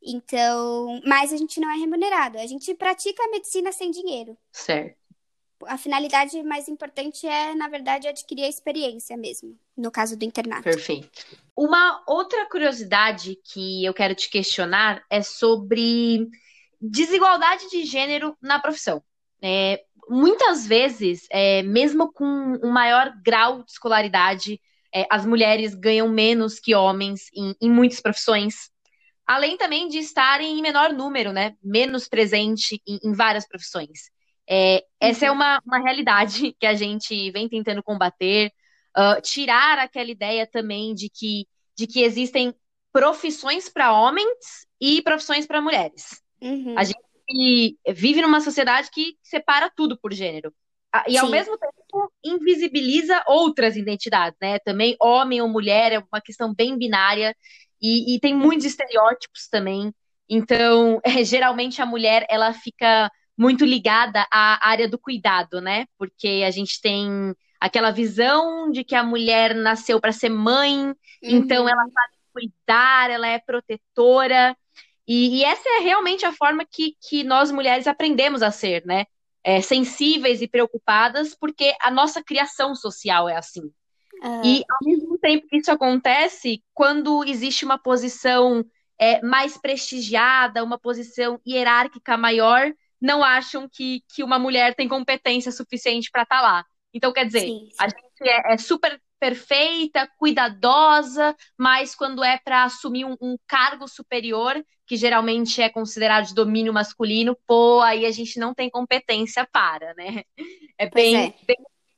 [SPEAKER 2] Então, mas a gente não é remunerado, a gente pratica a medicina sem dinheiro.
[SPEAKER 3] Certo.
[SPEAKER 2] A finalidade mais importante é, na verdade, adquirir a experiência mesmo, no caso do internato.
[SPEAKER 3] Perfeito. Uma outra curiosidade que eu quero te questionar é sobre desigualdade de gênero na profissão. É, muitas vezes, é, mesmo com um maior grau de escolaridade, é, as mulheres ganham menos que homens em, em, muitas profissões. Além também de estarem em menor número, né? Menos presente em, em várias profissões. É, essa é uhum. uma, uma realidade (laughs) que a gente vem tentando combater. Uh, tirar aquela ideia também de que, de que existem profissões para homens e profissões para mulheres. Uhum. A gente vive numa sociedade que separa tudo por gênero. E Sim. ao mesmo tempo invisibiliza outras identidades, né? Também homem ou mulher é uma questão bem binária e, e tem muitos estereótipos também. Então, é, (laughs) geralmente a mulher ela fica muito ligada à área do cuidado, né? Porque a gente tem aquela visão de que a mulher nasceu para ser mãe, então uhum. então ela sabe cuidar, ela é protetora. E, e, essa é realmente a forma que, que nós mulheres aprendemos a ser, né? É, sensíveis e preocupadas, porque a nossa criação social é assim. Uhum. E ao mesmo tempo que isso acontece, quando existe uma posição é, mais prestigiada, uma posição hierárquica maior, não acham que, que uma mulher tem competência suficiente para estar tá lá. Então, quer dizer, sim, sim. a gente é, é super perfeita, cuidadosa, mas quando é para assumir um, um, cargo superior, que geralmente é considerado de domínio masculino, pô, aí a gente não tem competência para, né? É bem, é. bem,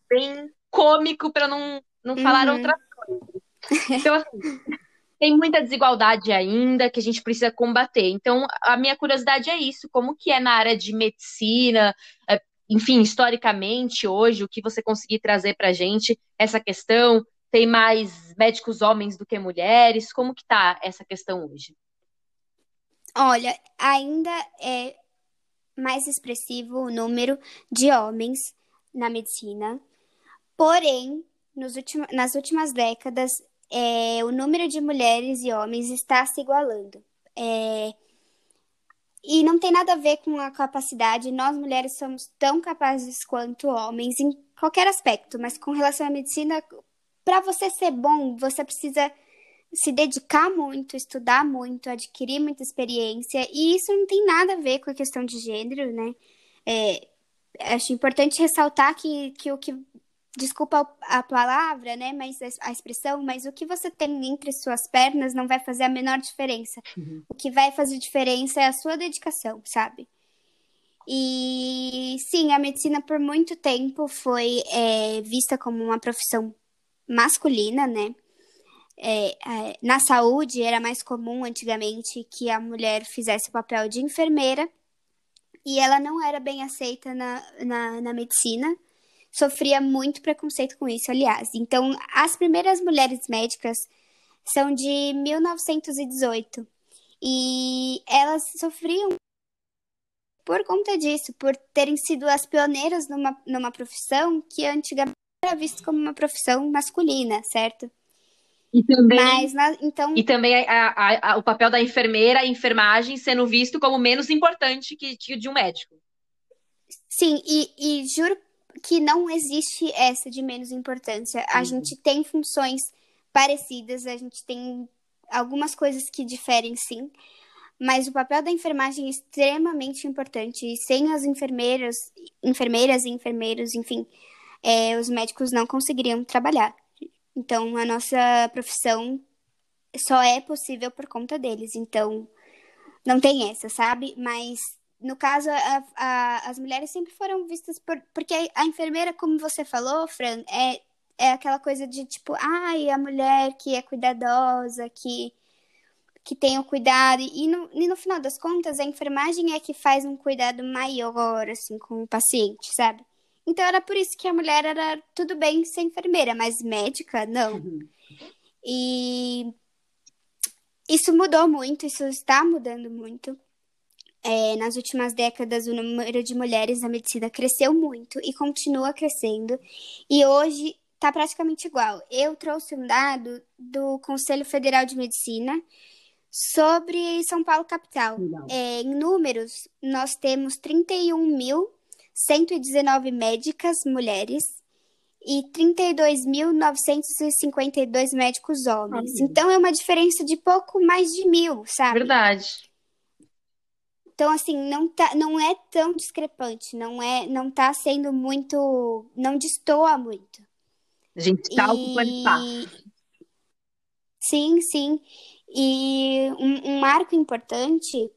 [SPEAKER 3] bem, cômico para não, não uhum. falar outra coisa. Então, assim, (laughs) tem muita desigualdade ainda que a gente precisa combater. Então, a minha curiosidade é isso, como que é na área de medicina, é, enfim, historicamente, hoje, o que você conseguir trazer para a gente, essa questão, tem mais médicos homens do que mulheres? Como que tá essa questão hoje?
[SPEAKER 2] Olha, ainda é mais expressivo o número de homens na medicina, porém, nos últimos, nas últimas décadas, é, o número de mulheres e homens está se igualando. É, e não tem nada a ver com a capacidade. Nós mulheres somos tão capazes quanto homens em qualquer aspecto, mas com relação à medicina, para você ser bom, você precisa se dedicar muito, estudar muito, adquirir muita experiência, e isso não tem nada a ver com a questão de gênero, né? É, acho importante ressaltar que, que o que desculpa a palavra, né, mas a expressão, mas o que você tem entre suas pernas não vai fazer a menor diferença. Uhum. O que vai fazer diferença é a sua dedicação, sabe? E sim, a medicina por muito tempo foi é, vista como uma profissão masculina, né? É, é, na saúde era mais comum antigamente que a mulher fizesse o papel de enfermeira e ela não era bem aceita na, na, na medicina sofria muito preconceito com isso, aliás. Então, as primeiras mulheres médicas são de 1918 e elas sofriam por conta disso, por terem sido as pioneiras numa, numa profissão que antigamente era vista como uma profissão masculina, certo?
[SPEAKER 3] E também, Mas, então... e também a, a, a, o papel da enfermeira, a enfermagem sendo visto como menos importante que, que de um médico.
[SPEAKER 2] Sim, e, e juro que não existe essa de menos importância. A uhum. gente tem funções parecidas, a gente tem algumas coisas que diferem, sim. Mas o papel da enfermagem é extremamente importante. E sem as enfermeiras, enfermeiras e enfermeiros, enfim, é, os médicos não conseguiriam trabalhar. Então, a nossa profissão só é possível por conta deles. Então, não tem essa, sabe? Mas, no caso, a, a, as mulheres sempre foram vistas por. Porque a enfermeira, como você falou, Fran, é, é aquela coisa de tipo, ai, a mulher que é cuidadosa, que, que tem o cuidado. E no, e no final das contas, a enfermagem é que faz um cuidado maior, assim, com o paciente, sabe? Então era por isso que a mulher era tudo bem ser enfermeira, mas médica, não. Uhum. E isso mudou muito, isso está mudando muito. É, nas últimas décadas, o número de mulheres na medicina cresceu muito e continua crescendo. E hoje está praticamente igual. Eu trouxe um dado do Conselho Federal de Medicina sobre São Paulo capital. É, em números, nós temos 31 mil 119 médicas mulheres e 32.952 médicos homens. Então é uma diferença de pouco mais de mil, sabe?
[SPEAKER 3] Verdade.
[SPEAKER 2] Então, assim, não, tá, não é tão discrepante, não é, não tá sendo muito. não destoa muito.
[SPEAKER 3] A gente está e... ocupando espaço.
[SPEAKER 2] Sim, sim. E um, um marco importante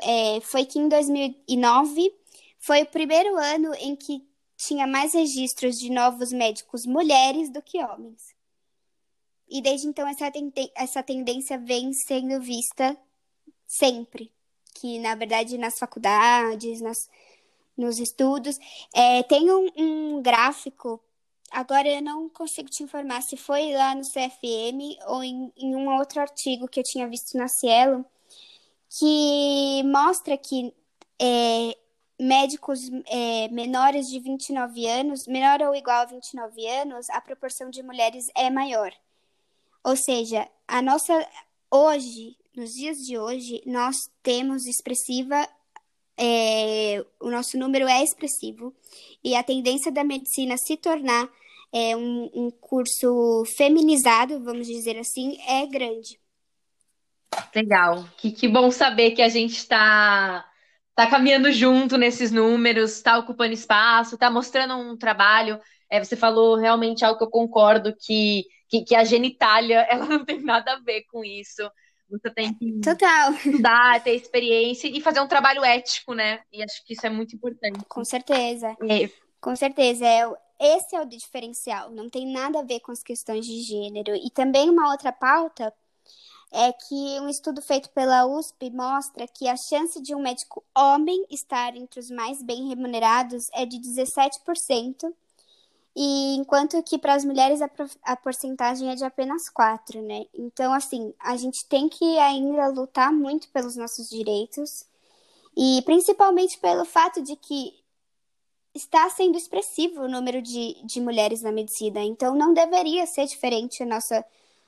[SPEAKER 2] é, foi que em 2009 foi o primeiro ano em que tinha mais registros de novos médicos mulheres do que homens. E desde então essa, essa tendência vem sendo vista sempre. Que, na verdade, nas faculdades, nas, nos estudos. É, tem um, um gráfico, agora eu não consigo te informar se foi lá no CFM ou em, em um outro artigo que eu tinha visto na Cielo, que mostra que é, médicos é, menores de 29 anos, menor ou igual a 29 anos, a proporção de mulheres é maior. Ou seja, a nossa hoje, nos dias de hoje, nós temos expressiva é, o nosso número é expressivo e a tendência da medicina se tornar é, um, um curso feminizado, vamos dizer assim, é grande.
[SPEAKER 3] Legal. Que, que bom saber que a gente está tá caminhando junto nesses números, está ocupando espaço, está mostrando um trabalho. É, você falou realmente algo que eu concordo, que, que, que, a genitália (laughs) ela não tem nada a ver com isso. Você tem que
[SPEAKER 2] Total.
[SPEAKER 3] estudar, ter experiência e fazer um trabalho ético, né? E acho que isso é muito importante.
[SPEAKER 2] Com certeza. É. Com certeza. É, esse é o diferencial. Não tem nada a ver com as questões de gênero. E também uma outra pauta é que um estudo feito pela USP mostra que a chance de um médico homem estar entre os mais bem remunerados é de 17%, e enquanto que para as mulheres a, a porcentagem é de apenas 4, né? Então, assim, a gente tem que ainda lutar muito pelos nossos direitos, e principalmente pelo fato de que está sendo expressivo o número de, de mulheres na medicina, então não deveria ser diferente a nossa,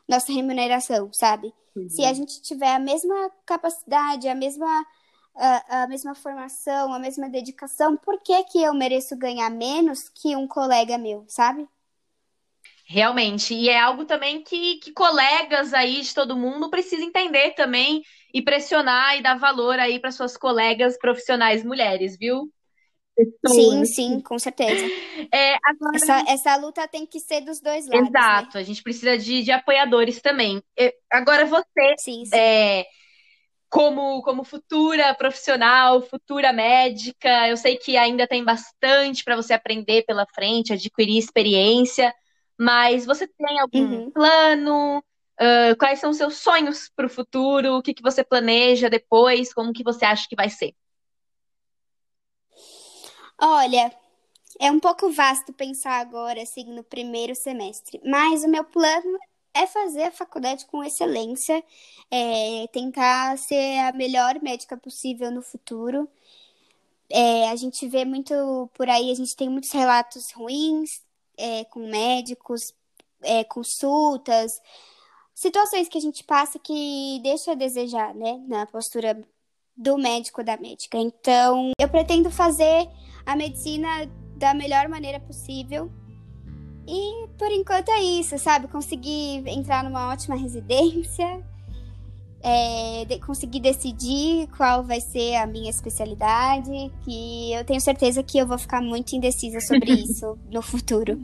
[SPEAKER 2] nossa remuneração, sabe? Uhum. Se a gente tiver a mesma capacidade, a mesma, a, a, mesma formação, a mesma dedicação, por que, que eu mereço ganhar menos que um colega meu, sabe?
[SPEAKER 3] Realmente. E é algo também que, que colegas aí de todo mundo precisam entender também e pressionar e dar valor aí para suas colegas profissionais mulheres, viu?
[SPEAKER 2] Sim, sim, com certeza. É, agora... essa, essa luta tem que ser dos dois lados.
[SPEAKER 3] Né? Exato,
[SPEAKER 2] né?
[SPEAKER 3] a gente precisa de, de apoiadores também. agora você, sim, sim. É, como, como futura profissional, futura médica, eu sei que ainda tem bastante para você aprender pela frente, adquirir experiência, mas você tem algum uhum. plano? Uh, quais são os seus sonhos para o futuro? O que, que você planeja depois? Como que você acha que vai ser?
[SPEAKER 2] Olha, é um pouco vasto pensar agora, assim, no primeiro semestre. Mas o meu plano é fazer a faculdade com excelência, é, tentar ser a melhor médica possível no futuro. É, a gente vê muito por aí, a gente tem muitos relatos ruins é, com médicos, é, consultas, situações que a gente passa que deixa a desejar, né, na postura do médico da médica. Então, eu pretendo fazer a medicina da melhor maneira possível. E por enquanto é isso, sabe? Conseguir entrar numa ótima residência, é, de, conseguir decidir qual vai ser a minha especialidade, que eu tenho certeza que eu vou ficar muito indecisa sobre (laughs) isso no futuro.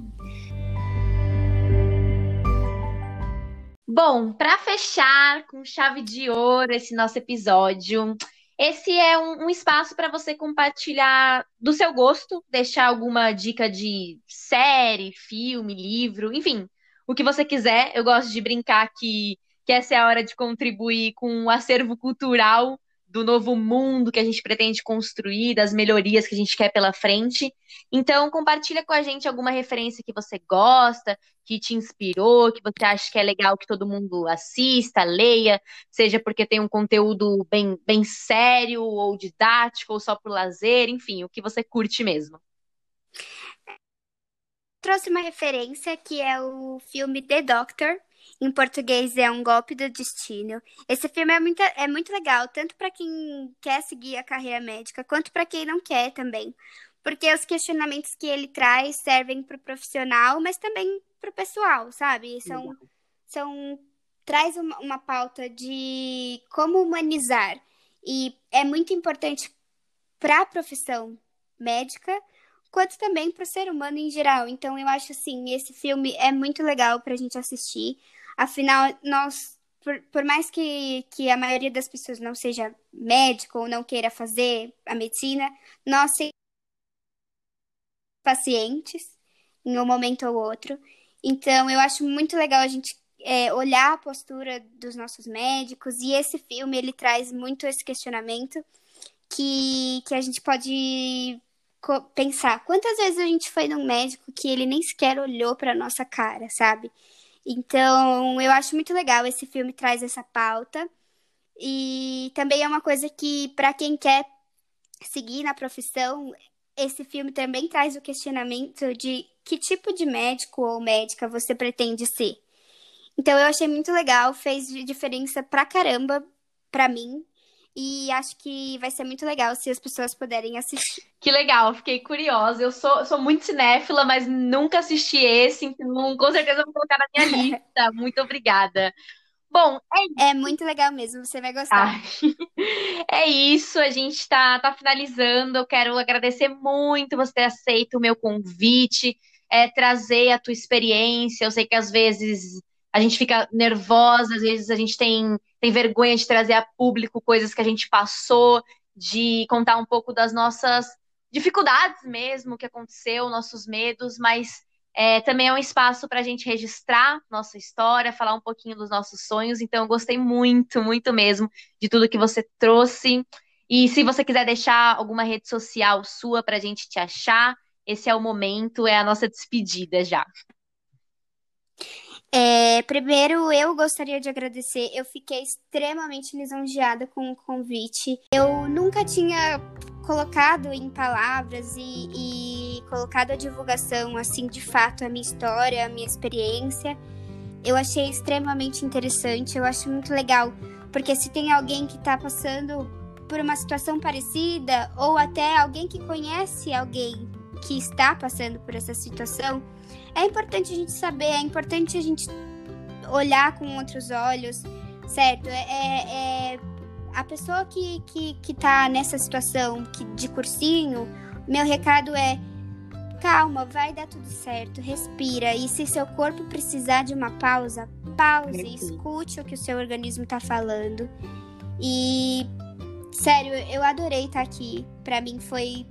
[SPEAKER 3] Bom, para fechar com chave de ouro esse nosso episódio, esse é um, um espaço para você compartilhar do seu gosto, deixar alguma dica de série, filme, livro, enfim, o que você quiser. Eu gosto de brincar que, que essa é a hora de contribuir com o acervo cultural do novo mundo que a gente pretende construir, das melhorias que a gente quer pela frente. Então, compartilha com a gente alguma referência que você gosta, que te inspirou, que você acha que é legal que todo mundo assista, leia, seja porque tem um conteúdo bem, bem sério ou didático ou só por lazer, enfim, o que você curte mesmo.
[SPEAKER 2] Trouxe uma referência que é o filme The Doctor, em português é Um Golpe do Destino. Esse filme é muito, é muito legal, tanto para quem quer seguir a carreira médica, quanto para quem não quer também. Porque os questionamentos que ele traz servem para o profissional, mas também para o pessoal, sabe? São, são traz uma, uma pauta de como humanizar. E é muito importante para a profissão médica, quanto também para o ser humano em geral. Então, eu acho assim, esse filme é muito legal para a gente assistir. Afinal, nós, por, por mais que, que a maioria das pessoas não seja médico ou não queira fazer a medicina, nós pacientes em um momento ou outro. Então, eu acho muito legal a gente é, olhar a postura dos nossos médicos e esse filme ele traz muito esse questionamento que, que a gente pode pensar quantas vezes a gente foi num médico que ele nem sequer olhou para nossa cara, sabe? Então, eu acho muito legal esse filme traz essa pauta. E também é uma coisa que, para quem quer seguir na profissão, esse filme também traz o questionamento de que tipo de médico ou médica você pretende ser. Então, eu achei muito legal, fez diferença pra caramba pra mim. E acho que vai ser muito legal se as pessoas puderem assistir.
[SPEAKER 3] Que legal, fiquei curiosa. Eu sou, sou muito cinéfila, mas nunca assisti esse, então com certeza vou colocar na minha (laughs) lista. muito obrigada. Bom,
[SPEAKER 2] é. É muito legal mesmo, você vai gostar. (laughs)
[SPEAKER 3] é isso, a gente está tá finalizando. Eu quero agradecer muito você ter aceito o meu convite, é, trazer a tua experiência. Eu sei que às vezes a gente fica nervosa, às vezes a gente tem, tem vergonha de trazer a público coisas que a gente passou, de contar um pouco das nossas dificuldades mesmo, que aconteceu, nossos medos, mas é, também é um espaço para a gente registrar nossa história, falar um pouquinho dos nossos sonhos. Então, eu gostei muito, muito mesmo de tudo que você trouxe. E se você quiser deixar alguma rede social sua para a gente te achar, esse é o momento, é a nossa despedida já.
[SPEAKER 2] É, primeiro, eu gostaria de agradecer. Eu fiquei extremamente lisonjeada com o convite. Eu nunca tinha colocado em palavras e, e colocado a divulgação, assim, de fato, a minha história, a minha experiência. Eu achei extremamente interessante. Eu acho muito legal, porque se tem alguém que está passando por uma situação parecida, ou até alguém que conhece alguém que está passando por essa situação é importante a gente saber, é importante a gente olhar com outros olhos, certo? É, é, é a pessoa que, que, que tá nessa situação que, de cursinho, meu recado é calma, vai dar tudo certo, respira. E se seu corpo precisar de uma pausa, pause, escute o que o seu organismo tá falando. E sério, eu adorei estar tá aqui. Para mim foi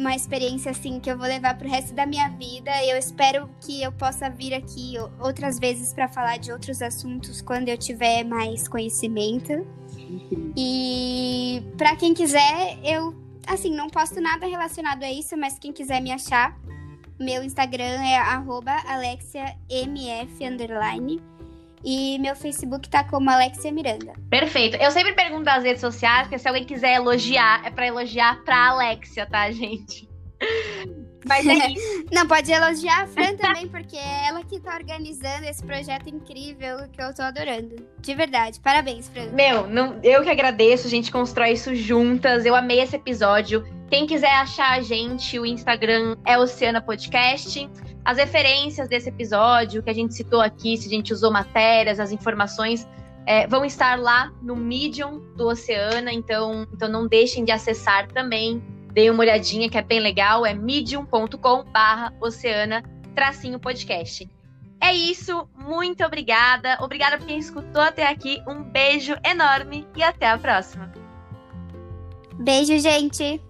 [SPEAKER 2] uma experiência assim que eu vou levar pro resto da minha vida. Eu espero que eu possa vir aqui outras vezes para falar de outros assuntos quando eu tiver mais conhecimento. E para quem quiser, eu assim, não posto nada relacionado a isso, mas quem quiser me achar, meu Instagram é alexiamf. E meu Facebook tá como Alexia Miranda.
[SPEAKER 3] Perfeito. Eu sempre pergunto nas redes sociais, porque se alguém quiser elogiar, é para elogiar pra Alexia, tá, gente? (laughs)
[SPEAKER 2] Mas é isso. Não, pode elogiar a Fran também, porque é ela que tá organizando esse projeto incrível que eu tô adorando. De verdade. Parabéns, Fran.
[SPEAKER 3] Meu, não, eu que agradeço, a gente constrói isso juntas. Eu amei esse episódio. Quem quiser achar a gente, o Instagram é Oceana Podcast. As referências desse episódio que a gente citou aqui, se a gente usou matérias, as informações é, vão estar lá no Medium do Oceana, então, então não deixem de acessar também. Deem uma olhadinha que é bem legal, é medium.com oceana tracinho podcast. É isso, muito obrigada. Obrigada por quem escutou até aqui. Um beijo enorme e até a próxima.
[SPEAKER 2] Beijo, gente!